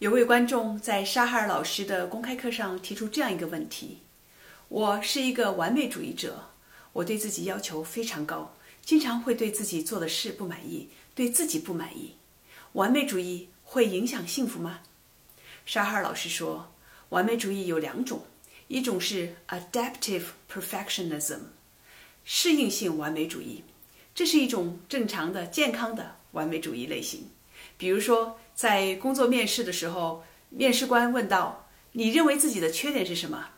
有位观众在沙哈尔老师的公开课上提出这样一个问题：我是一个完美主义者，我对自己要求非常高，经常会对自己做的事不满意，对自己不满意。完美主义会影响幸福吗？沙哈尔老师说，完美主义有两种，一种是 adaptive perfectionism，适应性完美主义，这是一种正常的、健康的完美主义类型。比如说，在工作面试的时候，面试官问到：“你认为自己的缺点是什么？”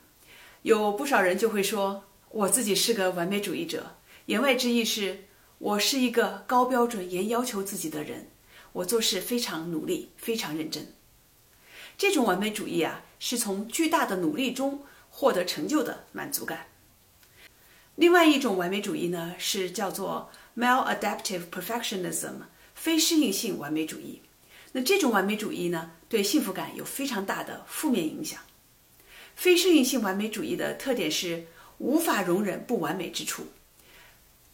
有不少人就会说：“我自己是个完美主义者。”言外之意是：“我是一个高标准、严要求自己的人，我做事非常努力、非常认真。”这种完美主义啊，是从巨大的努力中获得成就的满足感。另外一种完美主义呢，是叫做 maladaptive perfectionism。非适应性完美主义，那这种完美主义呢，对幸福感有非常大的负面影响。非适应性完美主义的特点是无法容忍不完美之处，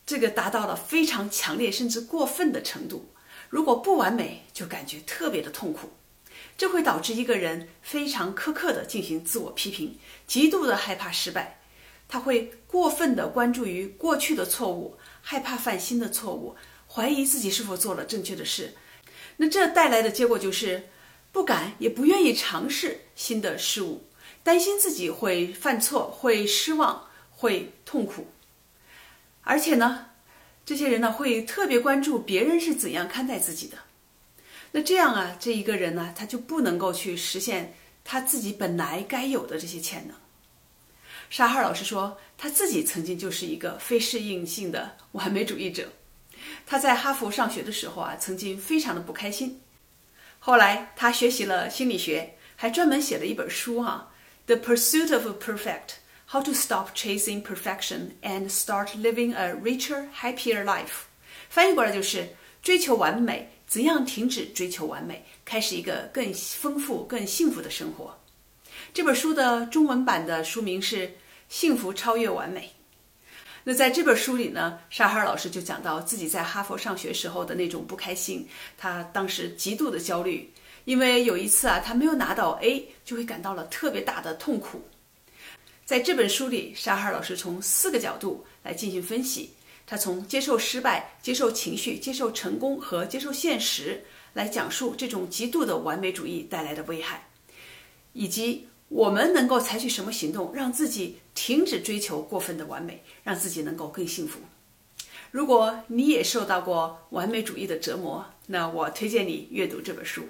这个达到了非常强烈甚至过分的程度。如果不完美，就感觉特别的痛苦，这会导致一个人非常苛刻的进行自我批评，极度的害怕失败，他会过分的关注于过去的错误，害怕犯新的错误。怀疑自己是否做了正确的事，那这带来的结果就是不敢也不愿意尝试新的事物，担心自己会犯错、会失望、会痛苦。而且呢，这些人呢会特别关注别人是怎样看待自己的。那这样啊，这一个人呢，他就不能够去实现他自己本来该有的这些潜能。沙哈尔老师说，他自己曾经就是一个非适应性的完美主义者。他在哈佛上学的时候啊，曾经非常的不开心。后来他学习了心理学，还专门写了一本书啊，《The Pursuit of Perfect: How to Stop Chasing Perfection and Start Living a Richer, Happier Life》。翻译过来就是追求完美，怎样停止追求完美，开始一个更丰富、更幸福的生活。这本书的中文版的书名是《幸福超越完美》。那在这本书里呢，沙哈尔老师就讲到自己在哈佛上学时候的那种不开心，他当时极度的焦虑，因为有一次啊，他没有拿到 A，就会感到了特别大的痛苦。在这本书里，沙哈尔老师从四个角度来进行分析，他从接受失败、接受情绪、接受成功和接受现实来讲述这种极度的完美主义带来的危害，以及。我们能够采取什么行动，让自己停止追求过分的完美，让自己能够更幸福？如果你也受到过完美主义的折磨，那我推荐你阅读这本书。